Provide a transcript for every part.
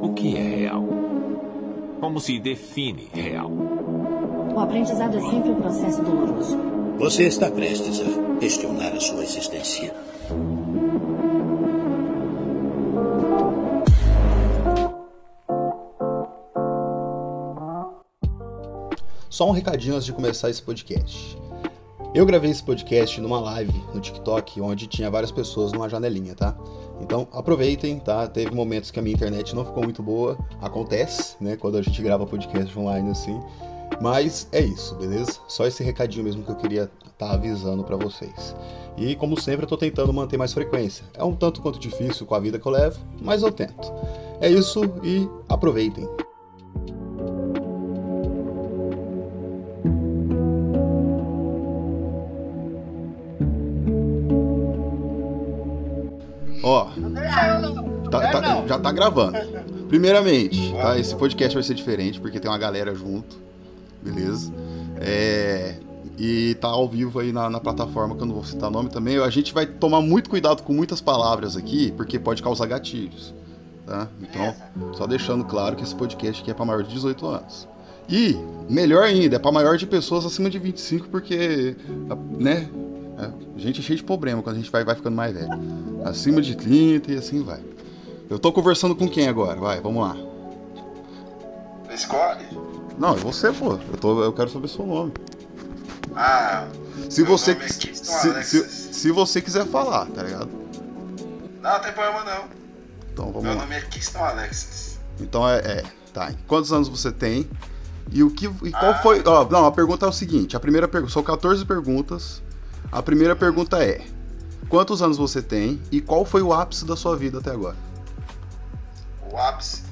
O que é real? Como se define real? O aprendizado é sempre um processo doloroso. Você está prestes a questionar a sua existência. Só um recadinho antes de começar esse podcast. Eu gravei esse podcast numa live no TikTok, onde tinha várias pessoas numa janelinha, tá? Então aproveitem, tá? Teve momentos que a minha internet não ficou muito boa, acontece, né? Quando a gente grava podcast online assim. Mas é isso, beleza? Só esse recadinho mesmo que eu queria estar tá avisando para vocês. E como sempre, eu tô tentando manter mais frequência. É um tanto quanto difícil com a vida que eu levo, mas eu tento. É isso e aproveitem. Ó, tá, tá, já tá gravando. Primeiramente, tá? Esse podcast vai ser diferente porque tem uma galera junto, beleza? É, e tá ao vivo aí na, na, plataforma, que eu não vou citar nome também. A gente vai tomar muito cuidado com muitas palavras aqui, porque pode causar gatilhos, tá? Então, só deixando claro que esse podcast aqui é para maior de 18 anos. E, melhor ainda, é para maior de pessoas acima de 25, porque, né, é, a gente é cheio de problema quando a gente vai, vai ficando mais velho. Acima de 30 e assim vai. Eu tô conversando com quem agora? Vai, vamos lá. Escolhe. Não, é você, pô. Eu, tô, eu quero saber seu nome. Ah. Se você, é se, se, se, você quiser falar, tá ligado? Não, não tem problema não. Então vamos Meu lá. nome é Kiston Alexis. Então é, é. Tá. Quantos anos você tem? E o que. E qual ah. foi. Ó, não, a pergunta é o seguinte: a primeira pergunta. São 14 perguntas. A primeira pergunta é: quantos anos você tem e qual foi o ápice da sua vida até agora? O ápice?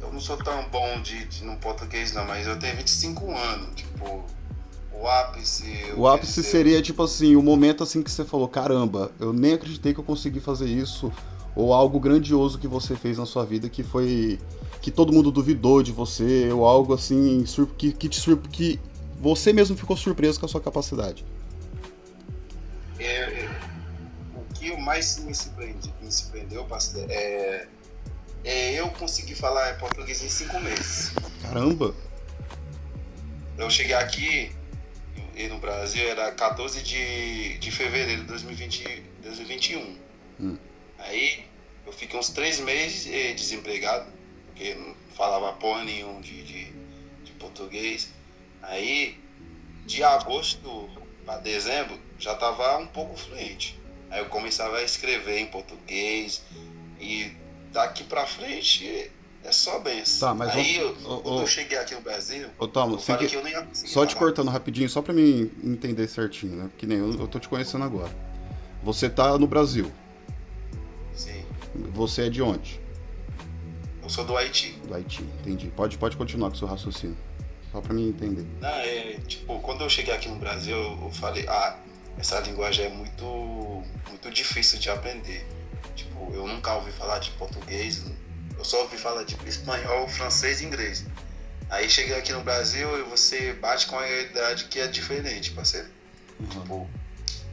Eu não sou tão bom de, de no português não, mas eu tenho 25 anos, tipo, o ápice. O ápice seria tipo assim, o momento assim que você falou, caramba, eu nem acreditei que eu consegui fazer isso, ou algo grandioso que você fez na sua vida que foi que todo mundo duvidou de você, ou algo assim que, que que você mesmo ficou surpreso com a sua capacidade. É, o que mais me, surpreende, me surpreendeu, pastor, é, é eu conseguir falar português em cinco meses. Caramba! Eu cheguei aqui e no Brasil era 14 de, de fevereiro de 2020, 2021. Hum. Aí eu fiquei uns três meses eh, desempregado, porque não falava porra nenhum de, de, de português. Aí, de agosto para dezembro, já estava um pouco fluente. Aí eu começava a escrever em português e daqui para frente é só benção. Tá, mas aí eu, quando eu cheguei aqui no Brasil, ô, Tom, eu falei que, que eu não ia Só te falar. cortando rapidinho, só para mim entender certinho, né? Porque nem eu, eu tô te conhecendo agora. Você tá no Brasil. Sim. Você é de onde? Eu sou do Haiti. Do Haiti, entendi. Pode, pode continuar com o seu raciocínio. Só para mim entender. Não, é, tipo, quando eu cheguei aqui no Brasil, eu falei, ah, essa linguagem é muito, muito difícil de aprender. Tipo, eu nunca ouvi falar de português, eu só ouvi falar de espanhol, francês e inglês. Aí cheguei aqui no Brasil e você bate com a realidade que é diferente, parceiro. Uhum. Tipo,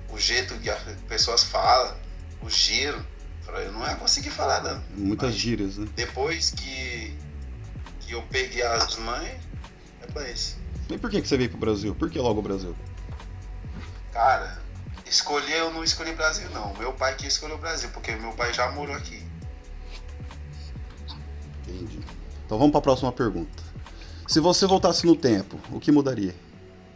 o jeito que as pessoas falam, o giro, eu não ia conseguir falar não. Muitas Mas gírias, né? Depois que, que eu peguei as mães, isso. E por que, que você veio pro Brasil? Por que logo o Brasil? Cara, escolher eu não escolhi Brasil não. Meu pai que escolheu o Brasil, porque meu pai já morou aqui. Entendi. Então vamos para a próxima pergunta. Se você voltasse no tempo, o que mudaria?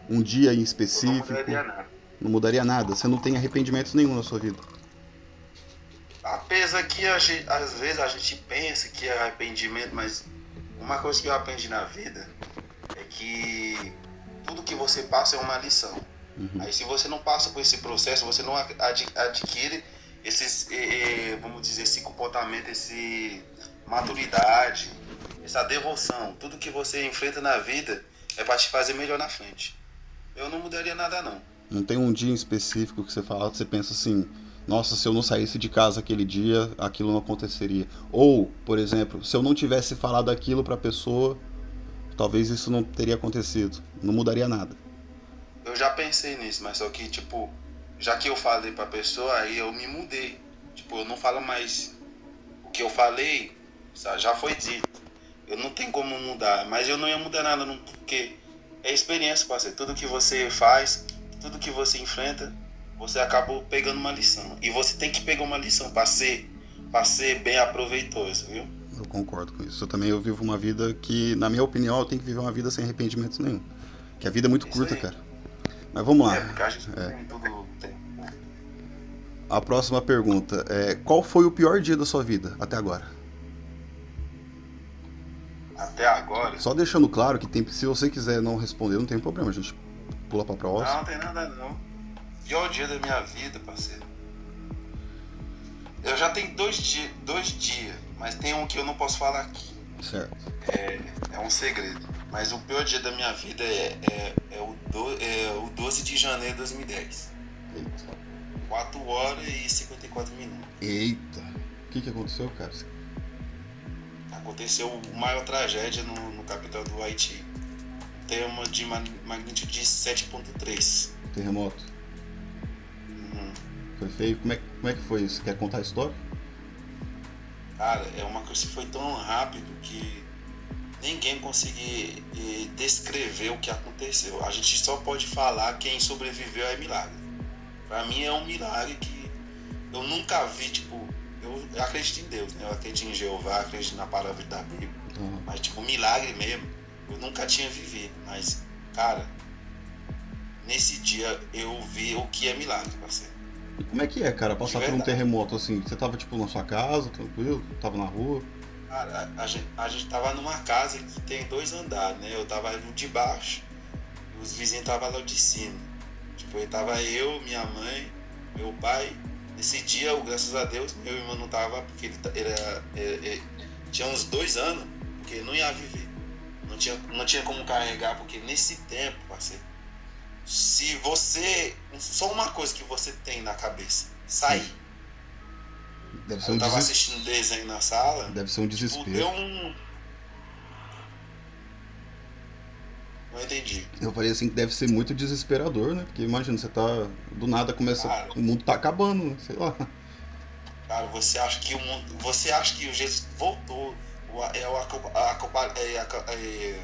Um dia em específico? Não mudaria nada. Não mudaria nada? Você não tem arrependimentos nenhum na sua vida? Apesar que a gente, às vezes a gente pensa que é arrependimento, mas uma coisa que eu aprendi na vida que tudo que você passa é uma lição. Uhum. Aí se você não passa por esse processo, você não adquire esses, vamos dizer, esse comportamento, esse maturidade, essa devoção. Tudo que você enfrenta na vida é para te fazer melhor na frente. Eu não mudaria nada não. Não tem um dia em específico que você fala, você pensa assim, nossa, se eu não saísse de casa aquele dia, aquilo não aconteceria. Ou, por exemplo, se eu não tivesse falado aquilo para a pessoa, talvez isso não teria acontecido. Não mudaria nada. Eu já pensei nisso, mas só que, tipo, já que eu falei pra pessoa, aí eu me mudei. Tipo, eu não falo mais o que eu falei, Já foi dito. Eu não tenho como mudar, mas eu não ia mudar nada, não, porque é experiência, parceiro. Tudo que você faz, tudo que você enfrenta, você acaba pegando uma lição. E você tem que pegar uma lição para ser, pra ser bem aproveitoso, viu? Eu concordo com isso. Eu também eu vivo uma vida que, na minha opinião, eu tenho que viver uma vida sem arrependimentos nenhum. Que a vida é muito isso curta, aí. cara. Mas vamos lá. É, porque é. tem tudo. Tem. A próxima pergunta é: Qual foi o pior dia da sua vida até agora? Até agora? Só deixando claro que tem, se você quiser não responder, não tem problema, a gente pula pra próxima. Não, não tem nada não. Pior dia da minha vida, parceiro. Eu já tenho dois, dia, dois dias, mas tem um que eu não posso falar aqui. Certo. É, é um segredo. Mas o pior dia da minha vida é, é, é, o, do, é o 12 de janeiro de 2010. Eita. 4 horas e 54 minutos. Eita. O que, que aconteceu, cara? Aconteceu a maior tragédia no, no capital do Haiti. Tem uma de magnitude de 7.3. Terremoto. Uhum. Foi feio. Como é, como é que foi isso? Quer contar a história? Cara, é uma coisa que foi tão rápido que ninguém consegue eh, descrever o que aconteceu. A gente só pode falar quem sobreviveu é milagre. Para mim é um milagre que eu nunca vi, tipo, eu, acredito em Deus, né? Eu acredito em Jeová, acredito na palavra da Bíblia. Uhum. Mas, tipo, milagre mesmo, eu nunca tinha vivido. Mas, cara, nesse dia eu vi o que é milagre, parceiro. E como é que é, cara, passar por um terremoto assim? Você tava, tipo, na sua casa, tranquilo? Tava na rua? Cara, a, a, gente, a gente tava numa casa que tem dois andares, né? Eu tava no de baixo e os vizinhos estavam lá de cima. Tipo, eu tava eu, minha mãe, meu pai Nesse dia, graças a Deus, meu irmão não tava, porque ele, ele, era, ele, ele tinha uns dois anos, porque ele não ia viver. Não tinha, não tinha como carregar, porque nesse tempo, parceiro, se você. Só uma coisa que você tem na cabeça, sair. Deve ser um eu tava des... assistindo desenho na sala. Deve ser um desespero. Tipo, deu um, Não entendi. Eu falei assim que deve ser muito desesperador, né? Porque imagina, você tá. Do nada começa. Cara, o mundo tá acabando, né? sei lá. Cara, você acha que o mundo. Você acha que o Jesus voltou. É o, a, a, é, é,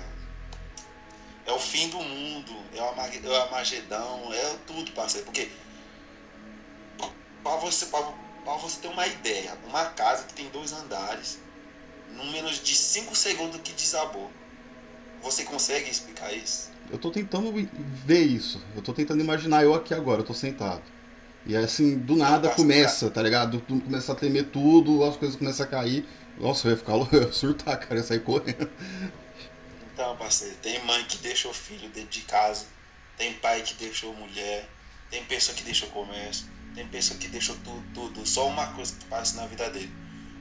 é, o fim do mundo, é o, é Armagedão, é tudo, parceiro. Porque para você, pra, pra você ter uma ideia, uma casa que tem dois andares, no menos de 5 segundos que desabou. Você consegue explicar isso? Eu tô tentando ver isso. Eu tô tentando imaginar eu aqui agora, eu tô sentado. E assim, do nada começa, tá ligado? Começa a tremer tudo, as coisas começam a cair. Nossa, eu ia ficar eu ia surtar, cara, eu ia sair correndo. Então, parceiro, tem mãe que deixou filho dentro de casa, tem pai que deixou mulher, tem pessoa que deixou comércio, tem pessoa que deixou tudo, tudo. Só uma coisa que passa na vida dele.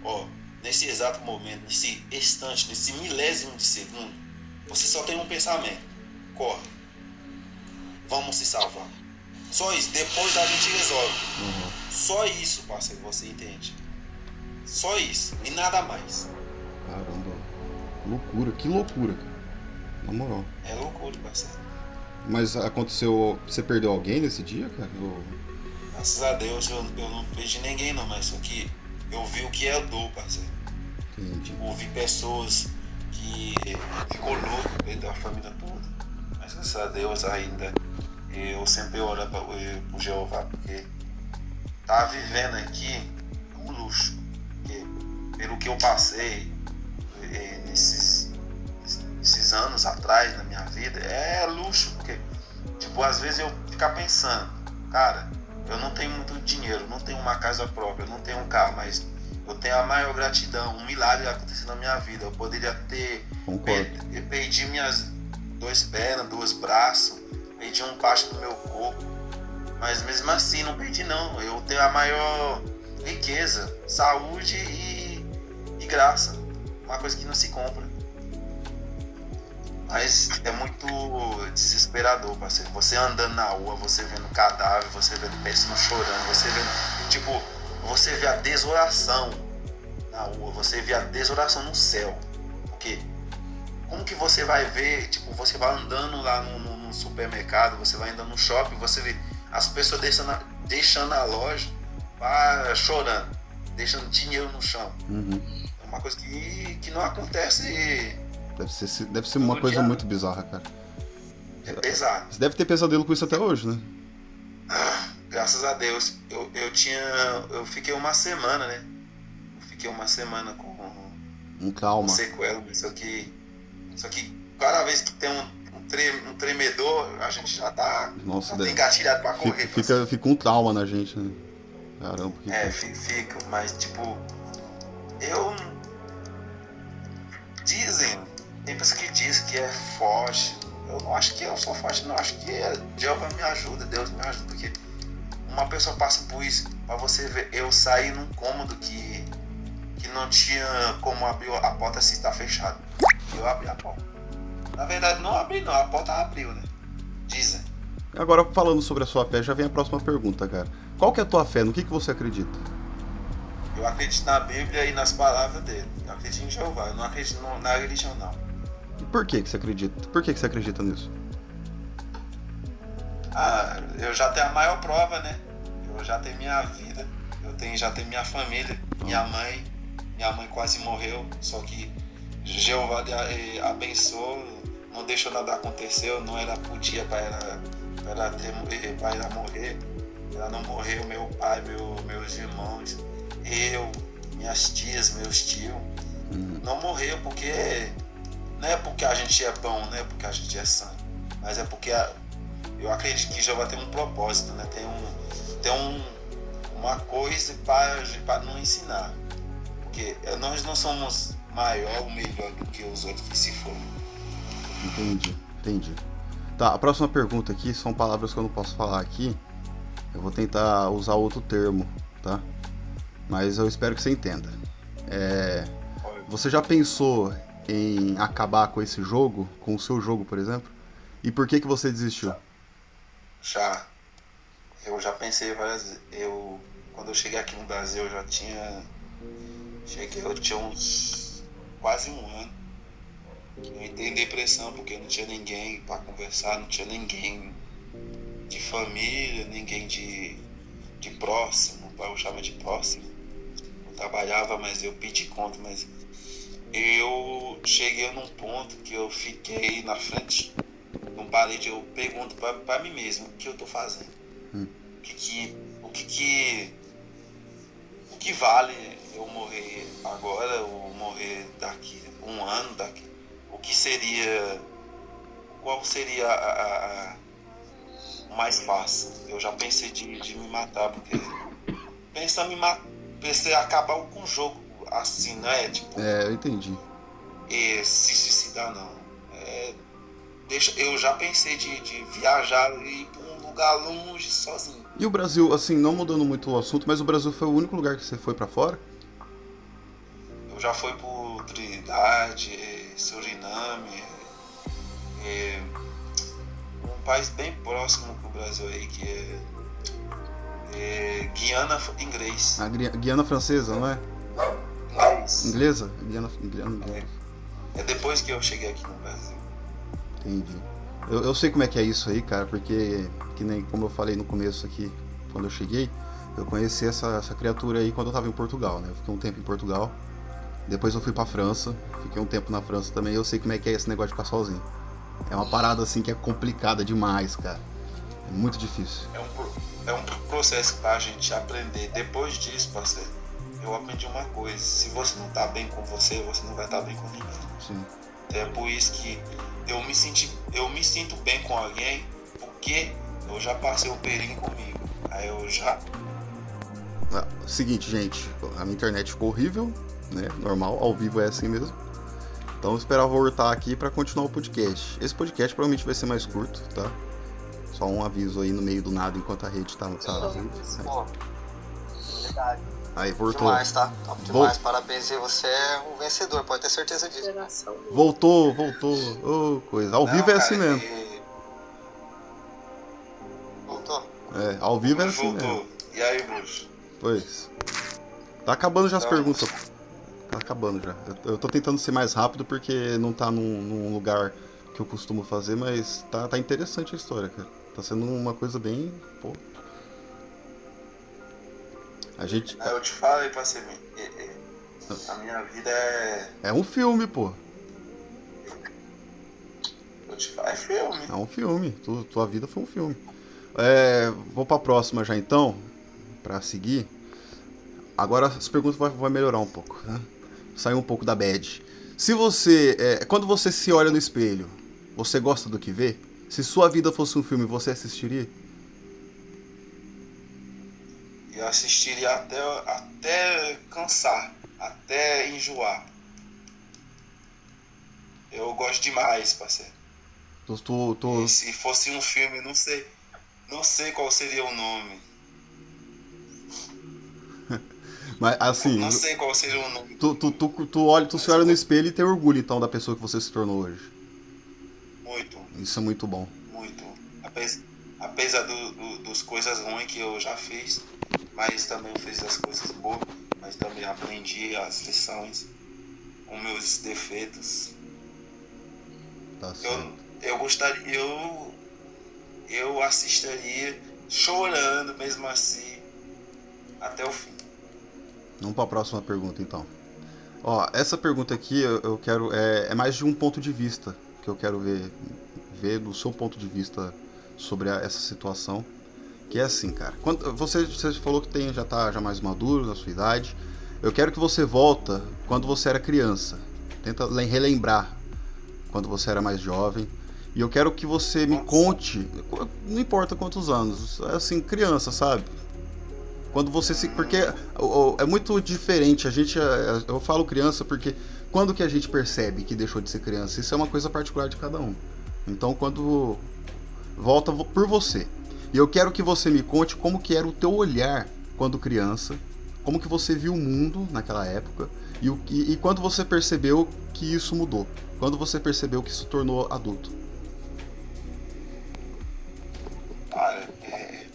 Ó, nesse exato momento, nesse instante, nesse milésimo de segundo, você só tem um pensamento: corre. Vamos se salvar. Só isso. Depois a gente resolve. Uhum. Só isso, parceiro, você entende. Só isso. E nada mais. Caramba. Loucura. Que loucura, cara. Na moral. É loucura, parceiro. Mas aconteceu. Você perdeu alguém nesse dia, cara? Eu... Graças a Deus eu, eu não perdi ninguém não, mas só que eu vi o que é dor, parceiro. Entendi. Tipo, vi pessoas que ficou louco dentro da família toda. Mas graças a Deus ainda eu sempre oro para o Jeová, porque tá vivendo aqui é um luxo. Porque, pelo que eu passei é, nesses, nesses anos atrás na minha vida, é luxo, porque tipo, às vezes eu ficar pensando, cara, eu não tenho muito dinheiro, não tenho uma casa própria, não tenho um carro, mas eu tenho a maior gratidão, um milagre aconteceu na minha vida. Eu poderia ter. Eu perdi minhas dois pernas, dois braços, perdi um parte do meu corpo. Mas mesmo assim, não perdi não. Eu tenho a maior riqueza, saúde e, e graça. Uma coisa que não se compra. Mas é muito desesperador, parceiro. Você andando na rua, você vendo cadáver, você vendo pessoas chorando, você vendo. Tipo, você vê a desolação na rua, você vê a desolação no céu. Porque como que você vai ver, tipo, você vai andando lá no, no, no supermercado, você vai andando no shopping, você vê as pessoas deixando a, deixando a loja para chorando, deixando dinheiro no chão. Uhum. É uma coisa que que não acontece. Deve ser, deve ser uma coisa dia. muito bizarra, cara. É pesado. Você deve ter pesadelo com isso até hoje, né? Ah, graças a Deus. Eu, eu tinha. Eu fiquei uma semana, né? Eu fiquei uma semana com. Um calma. Um sequela, só que. Só que cada vez que tem um um tremedor, a gente já tá, Nossa, já tá engatilhado pra correr. Fica, fica, fica, um trauma na gente, né? Caramba. Que é, fica, mas tipo, eu. Dizem, tem pessoas que dizem que é forte. Eu não acho que eu sou forte, não. Acho que é, Deus me ajuda, Deus me ajuda, porque uma pessoa passa por isso, pra você ver, eu saí num cômodo que, que não tinha como abrir a porta se tá fechado. Eu abri a porta. Na verdade, não abri, não, a porta abriu, né? Dizem. Agora, falando sobre a sua fé, já vem a próxima pergunta, cara. Qual que é a tua fé? No que, que você acredita? Eu acredito na Bíblia e nas palavras dele. Eu acredito em Jeová. Eu não acredito na religião, não. E por que, que você acredita? Por que, que você acredita nisso? Ah, eu já tenho a maior prova, né? Eu já tenho minha vida. Eu tenho, já tenho minha família. Minha mãe. Minha mãe quase morreu. Só que Jeová eh, abençoou. Não deixou nada acontecer. Não era podia para ela, pra ela, ter, pra ela morrer. Ela não morreu. Meu pai, meu, meus irmãos eu, minhas tias, meus tios, uhum. não morreu porque não é porque a gente é bom, não é porque a gente é santo, mas é porque a, eu acredito que Jeová tem um propósito, né? Tem um tem um, uma coisa para nos ensinar, porque nós não somos maior ou melhor do que os outros que se foram. Entendi, entendi. Tá, a próxima pergunta aqui são palavras que eu não posso falar aqui. Eu vou tentar usar outro termo, tá? mas eu espero que você entenda. É, você já pensou em acabar com esse jogo, com o seu jogo, por exemplo? E por que que você desistiu? Já. Eu já pensei várias vezes. Eu, quando eu cheguei aqui no Brasil, eu já tinha. Cheguei, eu tinha uns. quase um ano. Eu entrei em depressão porque não tinha ninguém para conversar, não tinha ninguém de família, ninguém de, de próximo, para eu chamar de próximo trabalhava, mas eu pedi conta, mas eu cheguei num ponto que eu fiquei na frente de um parede, eu pergunto para mim mesmo o que eu tô fazendo. Hum. O que que, o que que o que vale eu morrer agora ou morrer daqui um ano daqui? O que seria qual seria a, a, a mais fácil? Eu já pensei de, de me matar porque pensando em me matar pensei acabar com o jogo assim, né? Tipo, é, eu entendi. E se suicidar não. É, deixa, eu já pensei de, de viajar e ir para um lugar longe sozinho. E o Brasil, assim, não mudando muito o assunto, mas o Brasil foi o único lugar que você foi para fora? Eu já fui por Trinidade, Suriname, é, um país bem próximo do Brasil aí que é é, Guiana inglês. A Guiana francesa, não é? Inglês. Inglesa? Guiana, Guiana, Guiana. É, é depois que eu cheguei aqui no Brasil. Entendi. Eu, eu sei como é que é isso aí, cara, porque, que nem como eu falei no começo aqui, quando eu cheguei, eu conheci essa, essa criatura aí quando eu tava em Portugal, né? Eu fiquei um tempo em Portugal, depois eu fui pra França, fiquei um tempo na França também, eu sei como é que é esse negócio de ficar sozinho. É uma parada assim que é complicada demais, cara. É muito difícil. É um, é um processo para a gente aprender. Depois disso, parceiro, eu aprendi uma coisa: se você não tá bem com você, você não vai estar tá bem com ninguém. Sim. É por isso que eu me, senti, eu me sinto bem com alguém, porque eu já passei o perigo comigo. Aí eu já. Ah, seguinte, gente, a minha internet ficou horrível, né? Normal, ao vivo é assim mesmo. Então eu esperava voltar aqui para continuar o podcast. Esse podcast provavelmente vai ser mais curto, tá? Só um aviso aí no meio do nada enquanto a rede tá. tá Pô, verdade. Aí, voltou. Demais, tá? Top demais. Vol... Parabéns, você é um vencedor, pode ter certeza disso. Voltou, voltou. Oh, coisa. Ao Não, vivo é assim mesmo. E... Voltou? É, ao vivo é assim voltou. mesmo. E aí, Bruxo? Pois. Tá acabando já as perguntas. Tá acabando já. Eu tô tentando ser mais rápido porque não tá num, num lugar que eu costumo fazer, mas tá, tá interessante a história, cara. Tá sendo uma coisa bem. Pô. A gente. Eu te falei pra você. A minha vida é. É um filme, pô. É filme. É um filme. Tu, tua vida foi um filme. É, vou pra próxima já então, pra seguir. Agora as perguntas vai, vai melhorar um pouco, né? Sair um pouco da bad. Se você. É, quando você se olha no espelho, você gosta do que vê? Se sua vida fosse um filme, você assistiria? Eu assistiria até, até cansar, até enjoar. Eu gosto demais, parceiro. Tu, tu, tu... E se fosse um filme, não sei, não sei qual seria o nome. Mas assim. Não sei qual seria o nome. Tu, tu, tu, tu, olha, tu se olha no espelho e tem orgulho então da pessoa que você se tornou hoje. Muito. Isso é muito bom. Muito. Apesar, apesar do, do, dos coisas ruins que eu já fiz, mas também fiz as coisas boas, mas também aprendi as lições com meus defeitos. Tá. Eu, eu gostaria, eu, eu assistiria chorando mesmo assim até o fim. Vamos para a próxima pergunta então. Ó, essa pergunta aqui eu, eu quero é, é, mais de um ponto de vista que eu quero ver ver do seu ponto de vista sobre a, essa situação. Que é assim, cara. Quando, você, você falou que tem, já tá já mais maduro na sua idade. Eu quero que você volta quando você era criança. Tenta relembrar quando você era mais jovem. E eu quero que você me conte, não importa quantos anos, é assim, criança, sabe? Quando você se. Porque é muito diferente. A gente. É, eu falo criança porque quando que a gente percebe que deixou de ser criança? Isso é uma coisa particular de cada um. Então quando. Volta por você. E eu quero que você me conte como que era o teu olhar quando criança, como que você viu o mundo naquela época e, o, e, e quando você percebeu que isso mudou, quando você percebeu que se tornou adulto. Cara, é,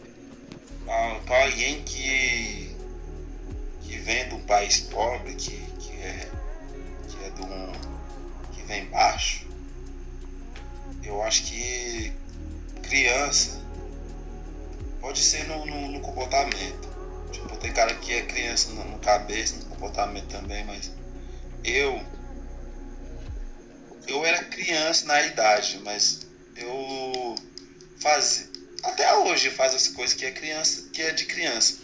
para alguém que que vem de um país pobre, que, que é que é de um que vem baixo, eu acho que criança Pode ser no, no, no, comportamento. Tipo, tem cara que é criança no, no cabeça, no comportamento também, mas eu. Eu era criança na idade, mas eu fazia. Até hoje faz as coisas que é criança, que é de criança.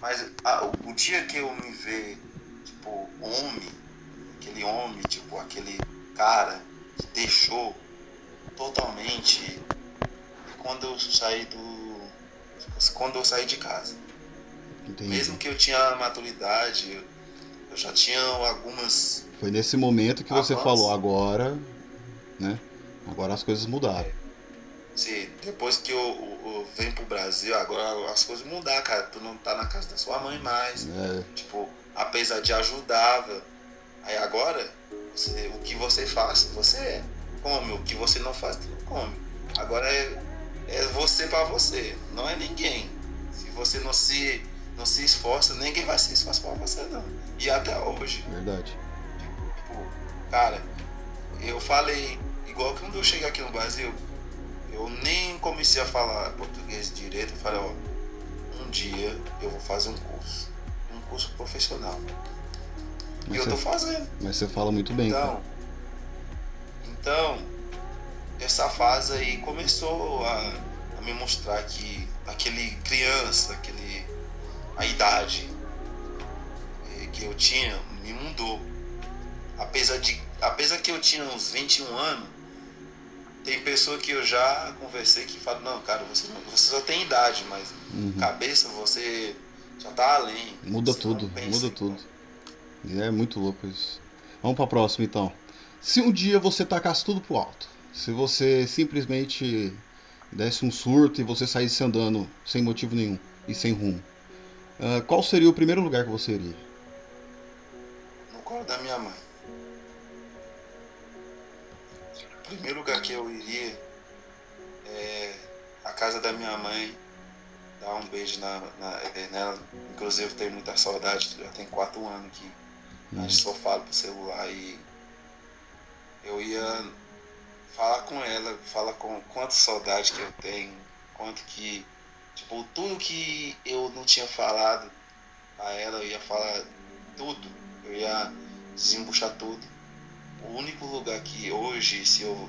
Mas a, o, o dia que eu me ver, tipo, homem, aquele homem, tipo, aquele cara que deixou totalmente quando eu saí do quando eu saí de casa. Entendi. Mesmo que eu tinha maturidade, eu já tinha algumas. Foi nesse momento que você falou, agora, né? Agora as coisas mudaram. É. Sim, depois que eu, eu, eu venho pro Brasil, agora as coisas mudaram, cara. Tu não tá na casa da sua mãe mais. É. Tipo, apesar de ajudava. Aí agora, você, o que você faz, você come. O que você não faz, tu não come. Agora é é você para você, não é ninguém. Se você não se, não se esforça, ninguém vai se esforçar para você, não. E até hoje. Verdade. Tipo, cara, eu falei, igual quando eu cheguei aqui no Brasil, eu nem comecei a falar português direito, eu falei, ó, um dia eu vou fazer um curso. Um curso profissional. Mas e eu tô fazendo. Mas você fala muito bem. Então, cara. então essa fase aí começou a, a me mostrar que aquele criança, aquele a idade eh, que eu tinha me mudou. Apesar de apesar que eu tinha uns 21 anos, tem pessoa que eu já conversei que fala, não, cara, você, você só tem idade, mas uhum. cabeça você já tá além. Muda tudo, muda tudo. É muito louco isso. Vamos pra próxima então. Se um dia você tacasse tudo pro alto, se você simplesmente desse um surto e você saísse andando sem motivo nenhum e sem rumo, uh, qual seria o primeiro lugar que você iria? No colo da minha mãe. O primeiro lugar que eu iria é a casa da minha mãe, dar um beijo na, na, é, nela. Inclusive, tenho muita saudade, já tem quatro anos que hum. a gente só fala pro celular e eu ia falar com ela, falar com quanta saudade que eu tenho, quanto que, tipo, tudo que eu não tinha falado a ela, eu ia falar tudo. eu ia desembuchar tudo. O único lugar que hoje, se eu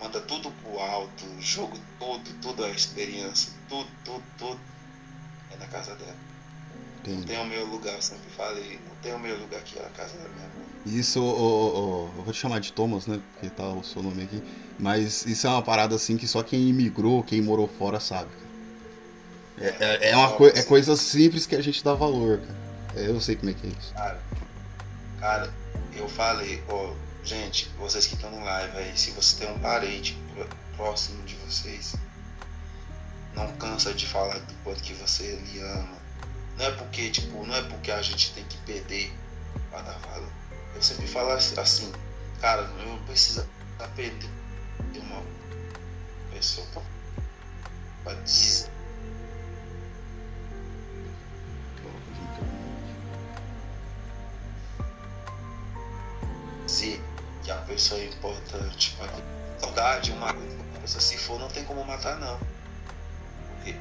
manda tudo pro alto, jogo tudo, tudo a experiência, tudo, tudo, tudo, é na casa dela. Entendi. Não tem o meu lugar, eu sempre falei, não tem o meu lugar aqui, é a casa da minha mãe. Isso, eu vou te chamar de Thomas, né? Porque tá o seu nome aqui. Mas isso é uma parada assim que só quem imigrou, quem morou fora sabe. É, é, é uma co é coisa simples que a gente dá valor, cara. Eu sei como é que é isso. Cara, cara eu falei, ó, gente, vocês que estão no live aí, se você tem um parente próximo de vocês, não cansa de falar do quanto que você lhe ama. Não é porque, tipo, não é porque a gente tem que perder pra dar valor. Eu sempre falo assim, cara, não precisa perder uma pessoa pra dizer dizer que a pessoa é importante. Saudade, uma pessoa se for, não tem como matar, não.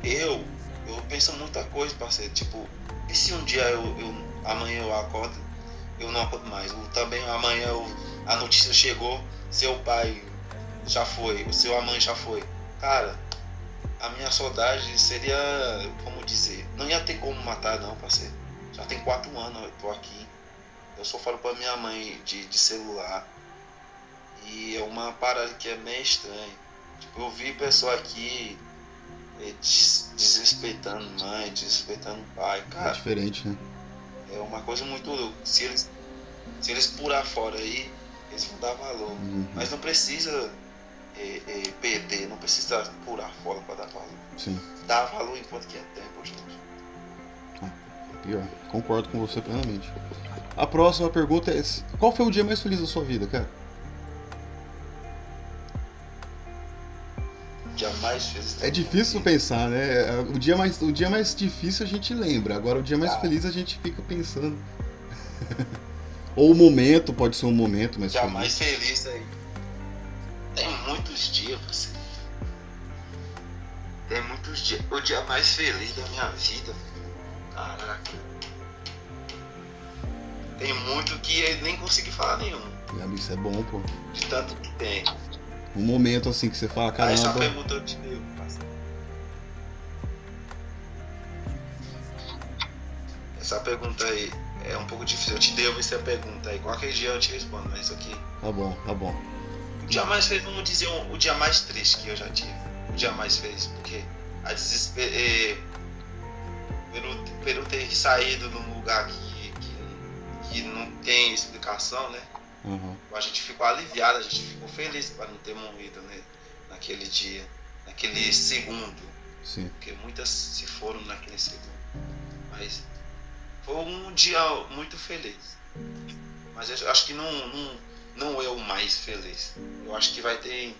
Eu, eu penso muita coisa, parceiro. Tipo, e se um dia eu, eu amanhã eu acordo, eu não acordo mais. Ou também amanhã eu, a notícia chegou, seu pai já foi, o seu mãe já foi. Cara, a minha saudade seria, como dizer, não ia ter como matar não, parceiro. Já tem quatro anos eu tô aqui. Eu só falo pra minha mãe de, de celular. E é uma parada que é meio estranha. Tipo, eu vi pessoa aqui desrespeitando mãe, desrespeitando pai. Cara, é diferente, né? É uma coisa muito louca. Se eles, se eles purar fora aí, eles vão dar valor. Uhum. Mas não precisa é, é, perder, não precisa purar fora para dar valor. Sim. Dá valor enquanto que é tempo, gente. Ah, é pior. Concordo com você plenamente. A próxima pergunta é: qual foi o dia mais feliz da sua vida, cara? Feliz. É difícil pensar, né? O dia, mais, o dia mais difícil a gente lembra, agora o dia mais feliz a gente fica pensando. Ou o momento, pode ser um momento, mas. O dia mais feliz aí. Tem muitos dias, você. Tem muitos dias. O dia mais feliz da minha vida. Caraca. Tem muito que nem consegui falar nenhum. Isso é bom, pô. De tanto que tem. Um momento assim que você fala, caramba. Aí essa pergunta eu te dei, Essa pergunta aí é um pouco difícil. Eu te devo essa pergunta aí. Qualquer dia eu te respondo, mas isso aqui. Tá bom, tá bom. O dia mais feliz, vamos dizer, um, o dia mais triste que eu já tive. O dia mais feliz, porque a desespero. É, pelo, pelo ter saído de um lugar que que não tem explicação, né? Uhum. A gente ficou aliviado, a gente ficou feliz para não ter morrido né? naquele dia, naquele segundo. Sim. Porque muitas se foram naquele segundo. Mas foi um dia muito feliz. Mas eu acho que não, não, não é o mais feliz. Eu acho que vai ter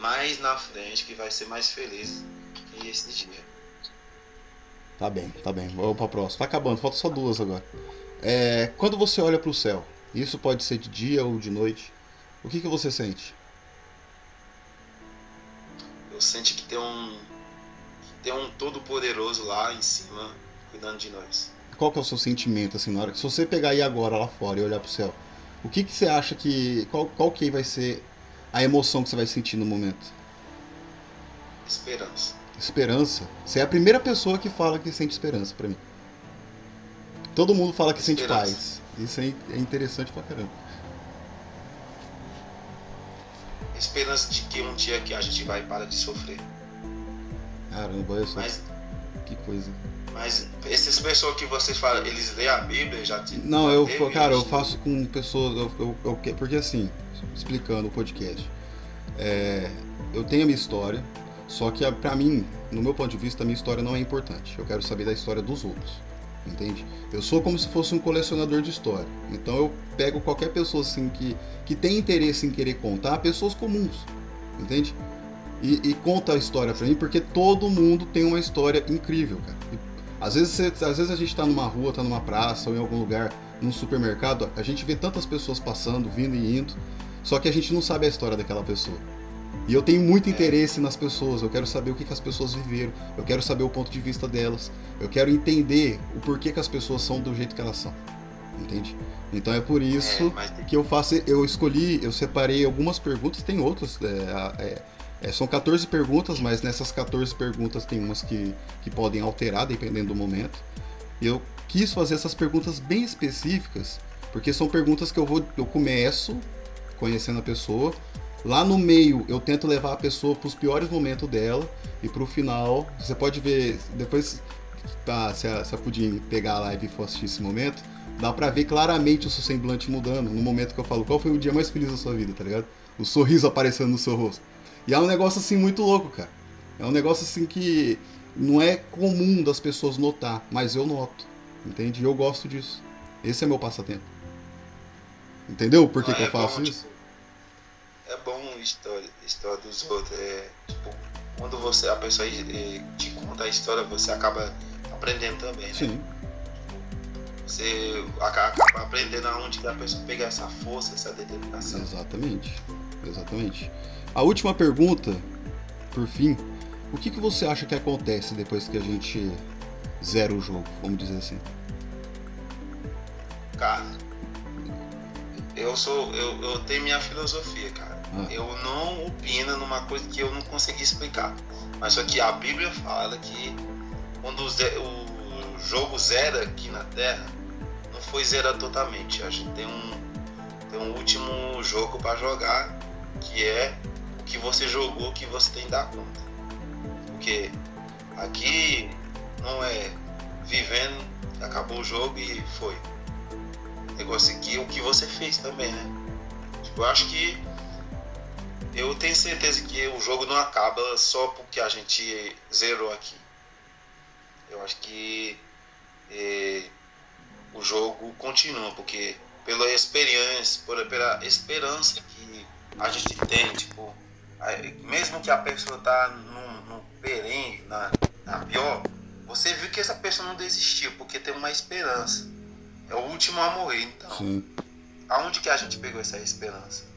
mais na frente que vai ser mais feliz que esse dia. Tá bem, tá bem. Vamos pra próxima. Tá acabando, falta só duas agora. É, quando você olha para o céu, isso pode ser de dia ou de noite, o que, que você sente? Eu sinto que tem um, tem um todo-poderoso lá em cima cuidando de nós. Qual que é o seu sentimento assim na hora? Se você pegar aí agora lá fora e olhar para o céu, o que, que você acha que qual, qual que vai ser a emoção que você vai sentir no momento? Esperança. Esperança. Você é a primeira pessoa que fala que sente esperança para mim. Todo mundo fala que sente paz. Isso é, é interessante pra caramba. Esperança de que um dia que a gente vai parar de sofrer. Caramba, olha só. Mas, que coisa. Mas essas pessoas que vocês falam, eles lêem a Bíblia já te, Não, eu, teve, cara, eu faço com pessoas. Eu, eu, eu, porque assim, explicando o podcast. É, eu tenho a minha história, só que para mim, no meu ponto de vista, a minha história não é importante. Eu quero saber da história dos outros entende? Eu sou como se fosse um colecionador de história. Então eu pego qualquer pessoa assim que, que tem interesse em querer contar, pessoas comuns, entende? E, e conta a história para mim, porque todo mundo tem uma história incrível, cara. E, às vezes, você, às vezes a gente tá numa rua, tá numa praça ou em algum lugar, num supermercado, a gente vê tantas pessoas passando, vindo e indo, só que a gente não sabe a história daquela pessoa. E eu tenho muito interesse nas pessoas, eu quero saber o que, que as pessoas viveram, eu quero saber o ponto de vista delas, eu quero entender o porquê que as pessoas são do jeito que elas são. Entende? Então é por isso É, que eu faço. Eu escolhi, eu separei algumas perguntas, tem outras. é, é, é, são 14 perguntas, mas nessas 14 perguntas tem umas que, que podem alterar dependendo do momento. Eu quis fazer essas perguntas bem específicas, porque são perguntas que eu vou. Eu começo conhecendo a pessoa. Lá no meio eu tento levar a pessoa para os piores momentos dela. E pro final, você pode ver. Depois, tá, se a, se a Pudim pegar a live e for assistir esse momento, dá pra ver claramente o seu semblante mudando no momento que eu falo qual foi o dia mais feliz da sua vida, tá ligado? O sorriso aparecendo no seu rosto. E é um negócio assim muito louco, cara. É um negócio assim que não é comum das pessoas notar, mas eu noto. Entende? E eu gosto disso. Esse é meu passatempo. Entendeu por que, Ah, que eu é faço bom, isso? É bom história, história dos outros. É, tipo, quando você, a pessoa eh, te conta a história, você acaba aprendendo também, né? Sim. Você aca- acaba aprendendo aonde a pessoa pega essa força, essa determinação. Exatamente. Exatamente. A última pergunta, por fim, o que, que você acha que acontece depois que a gente zera o jogo, vamos dizer assim? Cara, eu sou. Eu, eu tenho minha filosofia, cara. Ah. Eu não opino numa coisa que eu não consegui explicar. Mas só que a Bíblia fala que quando o, jogo zera aqui na Terra, não foi zera totalmente. A gente tem um, tem um último jogo para jogar, que é o que você jogou que você tem que dar conta. Porque aqui não é vivendo, acabou o jogo e foi negócio aqui, o que você fez também, né? Tipo, eu acho que eu tenho certeza que o jogo não acaba só porque a gente zerou aqui. Eu acho que eh, o jogo continua, porque pela experiência, por, pela esperança que a gente tem, tipo, mesmo que a pessoa tá num, num perrengue, na, na pior, você viu que essa pessoa não desistiu, porque tem uma esperança. É o último a morrer, então. Sim, Aonde que a gente pegou essa esperança?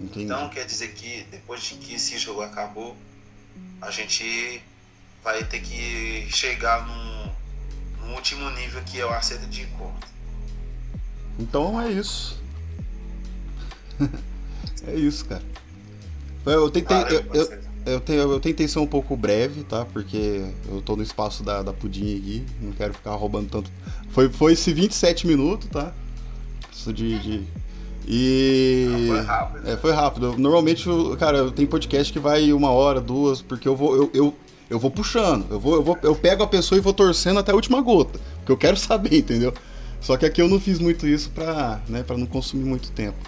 Entendi. Então quer dizer que depois de que esse jogo acabou, a gente vai ter que chegar num, num último nível que é o acerto de conta. Então é isso. é isso, cara. Eu tentei, Valeu, eu, eu, eu, tenho- eu tentei ser um pouco breve, tá? Porque eu tô no espaço da, da Pudim aqui, não quero ficar roubando tanto. Foi, foi esse 27 minutos, tá? Isso de. de- E. Ah, foi rápido. É, foi rápido. Normalmente, cara, tenho podcast que vai uma hora, duas, porque eu vou. Eu, eu, eu vou puxando. Eu, vou, eu, vou, eu pego a pessoa e vou torcendo até a última gota. Porque eu quero saber, entendeu? Só que aqui eu não fiz muito isso pra, né, pra não consumir muito tempo.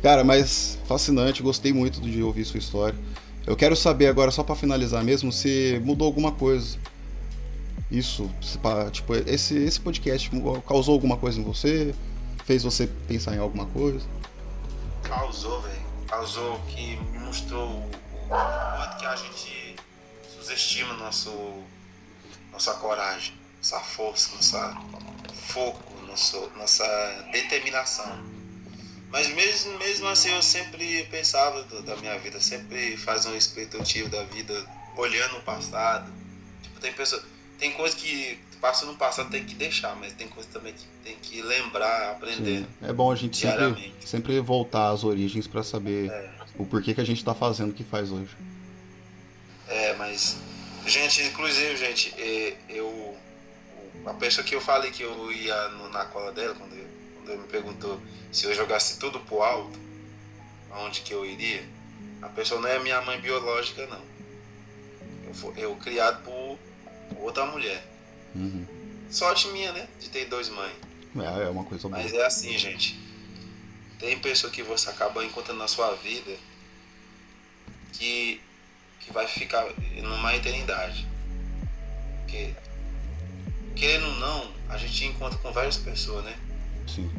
Cara, mas fascinante, gostei muito de ouvir sua história. Eu quero saber agora, só pra finalizar mesmo, se mudou alguma coisa. Isso, se tipo, esse, esse podcast causou alguma coisa em você? Fez você pensar em alguma coisa? Causou, velho. Causou que me mostrou o quanto que a gente subestima nosso, nossa coragem, nossa força, nossa foco, nosso, nossa determinação. Mas mesmo, mesmo assim eu sempre pensava do- da minha vida, sempre faz uma expectativa da vida, olhando o passado. Tipo, tem pessoa, tem coisa que passou no passado tem que deixar, mas tem coisa também que tem que lembrar, aprender. Sim. É bom a gente sempre, sempre voltar às origens pra saber É. o porquê que a gente tá fazendo o que faz hoje. É, mas. Gente, inclusive, gente, é, eu. A pessoa que eu falei que eu ia na cola dela, quando, eu- quando ele me perguntou se eu jogasse tudo pro alto, aonde que eu iria, a pessoa não é minha mãe biológica, não. Eu eu criado por outra mulher. Uhum. Sorte minha, né? De ter dois mães. É, é uma coisa boa. Mas é assim, gente. Tem pessoa que você acaba encontrando na sua vida que, que vai ficar numa eternidade. Porque, querendo ou não, a gente encontra com várias pessoas, né? Sim.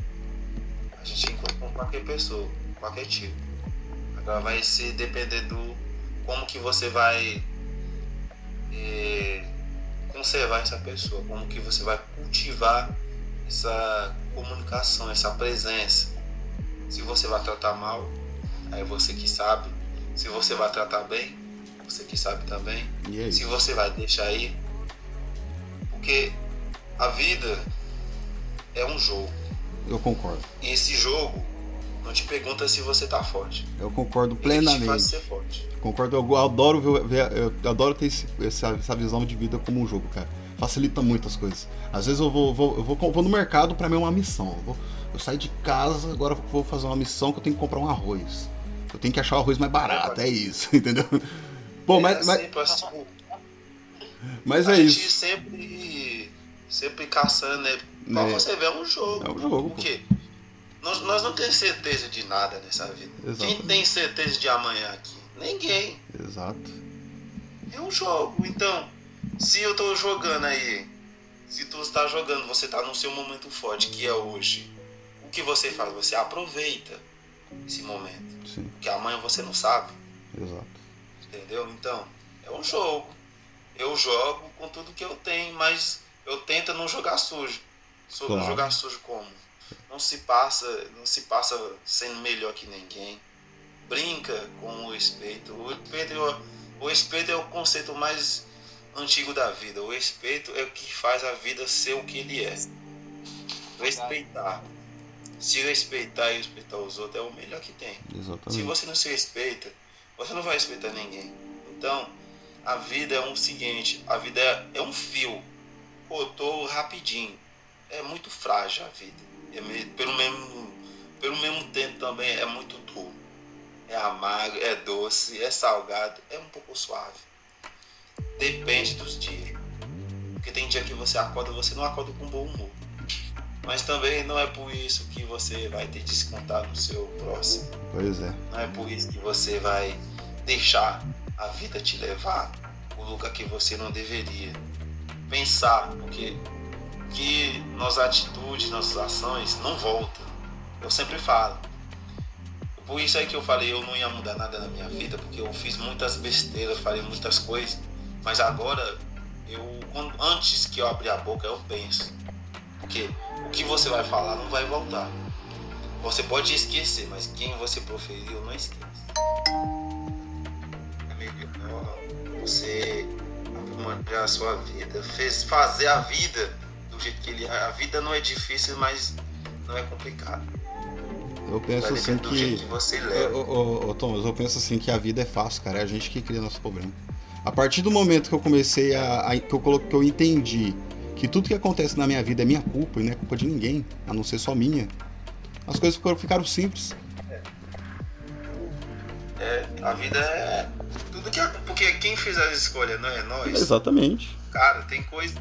A gente encontra com qualquer pessoa, qualquer tipo. Agora vai ser depender do como que você vai eh, conservar essa pessoa, como que você vai cultivar essa comunicação, essa presença. Se você vai tratar mal, aí você que sabe. Se você vai tratar bem, você que sabe também. É Se você vai deixar aí. Porque a vida é um jogo. Eu concordo. E esse jogo não te pergunta se você tá forte. Eu concordo Ele plenamente. te faz ser forte. Concordo, eu adoro ver, ver- eu adoro ter esse- essa, visão de vida como um jogo, cara. Facilita muitas coisas. Às vezes eu vou, vou, eu vou, vou no mercado pra mim é uma missão. Eu, vou- eu saio de casa, agora vou fazer uma missão que eu tenho que comprar um arroz. Eu tenho que achar o arroz mais barato, é isso, entendeu? Mas, é mas, sempre assim, mas a é gente isso. sempre, sempre caçando, né? Pra É. você ver, é um jogo. É um jogo, Por pô. Nós, nós não temos certeza de nada nessa vida. Quem Exatamente. tem certeza de amanhã aqui? Ninguém. Exato. É um jogo. Então, se eu tô jogando aí, se tu está jogando, você tá no seu momento forte, que é hoje. O que você faz? Você aproveita esse momento. Sim, Porque amanhã você não sabe. exato. Entendeu? Então, é um jogo. Eu jogo com tudo que eu tenho, mas eu tento não jogar sujo. Su- Claro. Jogar sujo como? Não se passa, não se passa sendo melhor que ninguém. Brinca com o respeito. O respeito, é o- o respeito é o conceito mais antigo da vida. O respeito é o que faz a vida ser o que ele é. Respeitar. Se respeitar e respeitar os outros é o melhor que tem. Se Exatamente. você não se respeita, você não vai respeitar ninguém. Então, a vida é um seguinte, a vida é, é um fio. Cortou rapidinho. É muito frágil a vida. É pelo, mesmo, pelo mesmo tempo também é muito duro. É amargo, é doce, é salgado, é um pouco suave. Depende dos dias. Porque tem dia que você acorda, você não acorda com bom humor. Mas também não é por isso que você vai ter descontar no seu próximo. Pois é. Não é por isso que você vai deixar a vida te levar o lugar que você não deveria. Pensar, porque que nossas atitudes, nossas ações não voltam. Eu sempre falo. Por isso é que eu falei, eu não ia mudar nada na minha vida, porque eu fiz muitas besteiras, falei muitas coisas, mas agora eu antes que eu abrir a boca eu penso. Porque o que você vai falar não vai voltar. Você pode esquecer, mas quem você proferiu não esquece. Melhor você aprimorar a sua vida, fez fazer a vida do jeito que ele é. A vida não é difícil, mas não é complicado. Eu penso assim que que. você leva. ô, ô, ô, Thomas, eu penso assim que a vida é fácil, cara. É a gente que cria nosso problema. A partir do momento que eu comecei a. a- que, eu colo- que eu entendi que tudo que acontece na minha vida é minha culpa e não é culpa de ninguém, a não ser só minha, as coisas ficaram, ficaram simples. É, a vida é tudo que. Porque quem fez as escolhas não é nós. Exatamente. Cara, tem coisa.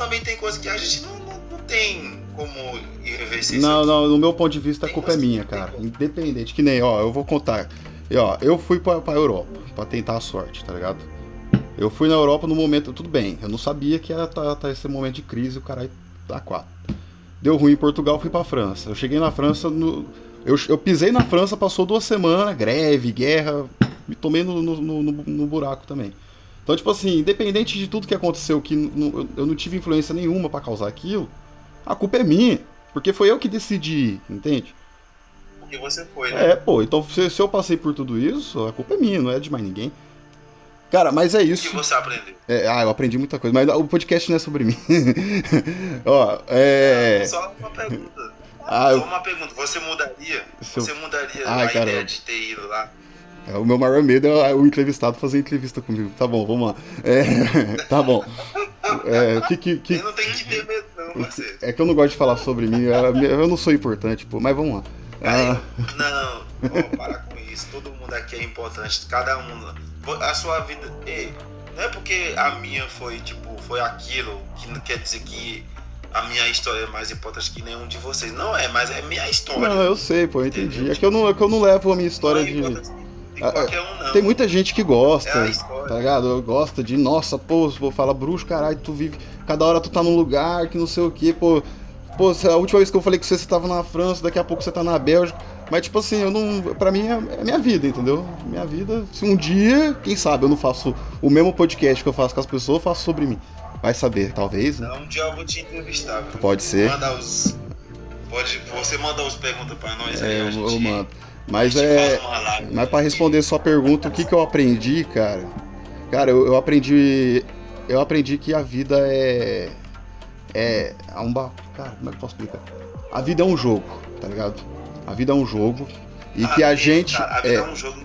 Também tem coisa que a gente não, não, não tem como ir reverser isso Não, não, no meu ponto de vista a Tem culpa é minha, cara. Independente, que nem, ó, eu vou contar. E, ó, eu fui pra, pra Europa pra tentar a sorte, tá ligado? Eu fui na Europa no momento, tudo bem, eu não sabia que ia tá, tá esse momento de crise, o caralho tá quatro. Deu ruim em Portugal, fui pra França. Eu cheguei na França, no, eu, eu pisei na França, passou duas semanas, greve, guerra, me tomei no, no- no- no buraco também. Então, tipo assim, independente de tudo que aconteceu, que eu- não tive influência nenhuma pra causar aquilo, a culpa é minha. Porque foi eu que decidi, entende? Porque você foi, né? É, pô, então se, se eu passei por tudo isso, a culpa é minha, não é de mais ninguém. Cara, mas é O que isso. você aprendeu? É, ah, eu aprendi muita coisa, mas o podcast não é sobre mim. Ó, é. Só uma pergunta. Ah, Só uma pergunta. Você mudaria? Eu- Você mudaria a caramba. ideia de ter ido lá? É, o meu maior medo é o entrevistado fazer entrevista comigo. Tá bom, vamos lá. É, tá bom. É, que, que, que- Você não tem que ter medo, não, você. é que eu não gosto de falar sobre mim, eu, eu não sou importante, pô, mas vamos lá. Ah, Não, ó, para com isso. Todo mundo aqui é importante. Cada um. A sua vida. Ei, não é porque a minha foi, tipo, foi aquilo que não quer dizer que a minha história é mais importante que nenhum de vocês. Não é, mas é minha história. não, eu sei, pô, eu entendi. É que eu não, é que eu não levo a minha história Não é de. De Ah, qualquer um, não. Tem muita gente que gosta, É tá ligado? Gosta de, nossa, pô, vou falar bruxo, caralho, tu vive. Cada hora tu tá num lugar que não sei o que, pô. Pô, a última vez que eu falei com você, você tava na França, daqui a pouco você tá na Bélgica. Mas, tipo assim, eu não. Pra mim é, é minha vida, entendeu? Minha vida. Se um dia, quem sabe, eu não faço o mesmo podcast que eu faço com as pessoas, eu faço sobre mim. Vai saber, talvez, né? Não, um dia eu vou te entrevistar. viu? Pode ser. Manda os. Pode, você manda os perguntas pra nós aí. É, a eu, gente, eu mando. Mas é. Mas pra responder sua pergunta, o que, que eu aprendi, cara? Cara, eu, eu aprendi. Eu aprendi que a vida é. é, é um ba... Cara, como é que eu posso explicar? A vida é um jogo, tá ligado? A vida é um jogo. E que a gente. Cara, a vida é, um jogo.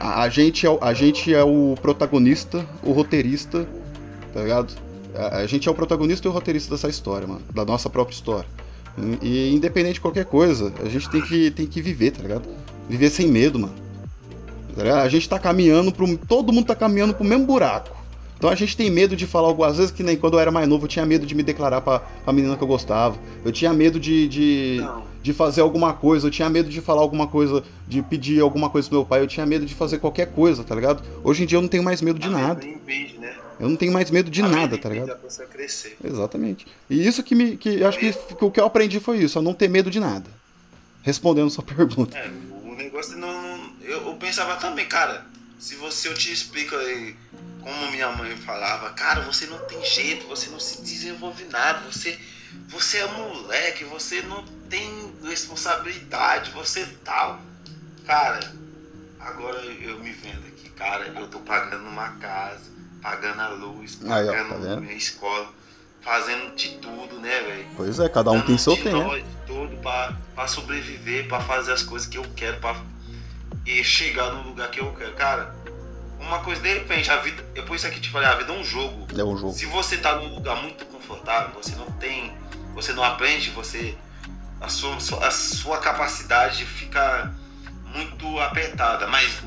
A, a, gente é, o- a gente é o protagonista, o roteirista, tá ligado? A, a gente é o protagonista e o roteirista dessa história, mano. Da nossa própria história. E, independente de qualquer coisa, a gente tem que, tem que viver, tá ligado? Viver sem medo, mano. Tá? A gente tá caminhando pro. Todo mundo tá caminhando pro mesmo buraco. Então a gente tem medo de falar algumas vezes que nem quando eu era mais novo eu tinha medo de me declarar pra, pra menina que eu gostava. Eu tinha medo de, de, Não. de fazer alguma coisa, eu tinha medo de falar alguma coisa, de pedir alguma coisa pro meu pai, eu tinha medo de fazer qualquer coisa, tá ligado? Hoje em dia eu não tenho mais medo de A nada. né? Eu não tenho mais medo de A nada, tá ligado? a pessoa crescer. Exatamente. E isso que me. Que, eu acho que, que o que eu aprendi foi isso, a não ter medo de nada. Respondendo sua pergunta. É, o negócio não. não- eu, eu pensava também, cara, se você eu te explico aí como minha mãe falava, cara, você não tem jeito, você não se desenvolve nada, você, você é moleque, você não tem responsabilidade, você tal. Cara, agora eu me vendo aqui, cara, eu tô pagando uma casa, pagando a luz, Aí, ó, pagando tá minha escola, fazendo de tudo, né, velho? Pois é, cada um tem seu tempo. nós, tudo pra, pra sobreviver, pra fazer as coisas que eu quero, pra e chegar no lugar que eu quero. Cara, uma coisa, de repente, a vida. É por isso eu te falei, a vida é um jogo. É um jogo. Se você tá num lugar muito confortável, você não tem. Você não aprende, você. A sua, a sua capacidade fica muito apertada. Mas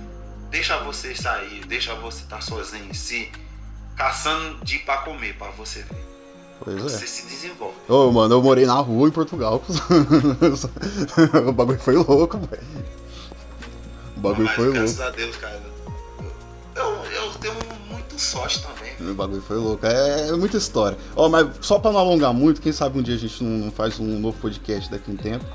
deixa você sair, deixa você estar sozinho, se caçando de ir pra comer, pra você ver. Pois Você é. se desenvolve. Ô, mano, eu morei na rua em Portugal. o bagulho foi louco, velho. O bagulho Mas foi louco. graças a Deus, cara. Eu, eu tenho muito sorte também. O bagulho foi louco. É, é muita história. Ó, mas só pra não alongar muito, quem sabe um dia a gente não, não faz um novo podcast daqui a um tempo.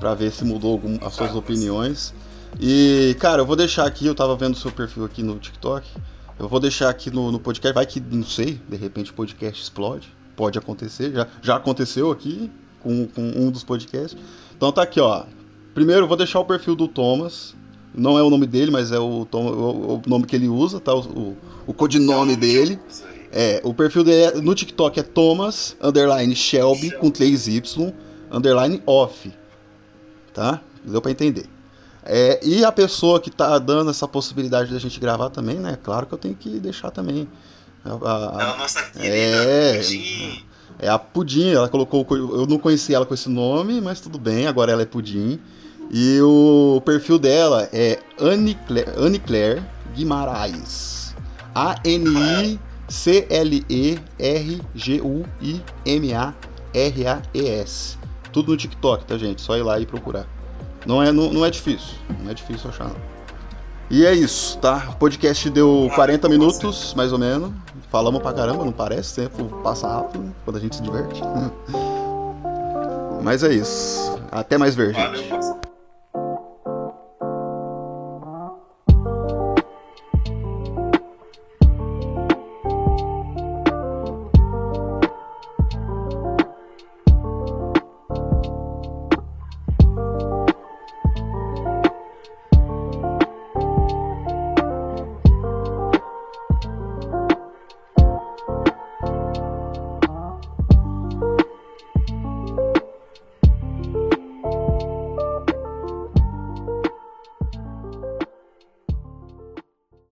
Pra ver se mudou algum, as suas opiniões. E, cara, eu vou deixar aqui, eu tava vendo seu perfil aqui no TikTok. Eu vou deixar aqui no, no podcast. Vai que, não sei, de repente o podcast explode. Pode acontecer. Já, já aconteceu aqui com, com um dos podcasts. Então tá aqui, ó. Primeiro eu vou deixar o perfil do Thomas. Não é o nome dele, mas é o, o, o nome que ele usa, tá? O, o, o codinome dele. É, o perfil dele é- no TikTok é Thomas, underline Shelby, com 3Y, underline off. Tá? Deu pra entender. É, e a pessoa que tá dando essa possibilidade da gente gravar também, né? Claro que eu tenho que deixar também. A- a- É a- a nossa querida É. Pudim. é a Pudim, ela colocou. Eu não conhecia ela com esse nome, mas tudo bem, agora ela é Pudim. E o perfil dela é Anne Claire, Anne Claire Guimarães. A-N-I-C-L-E-R-G-U-I-M-A-R-A-E-S. Tudo no TikTok, tá, gente? Só ir lá e procurar. Não é, não, não é difícil. Não é difícil achar, não. E é isso, tá? O podcast deu 40 minutos, mais ou menos. Falamos pra caramba, não parece? O tempo passa rápido quando a gente se diverte. Mas é isso. Até mais ver, gente.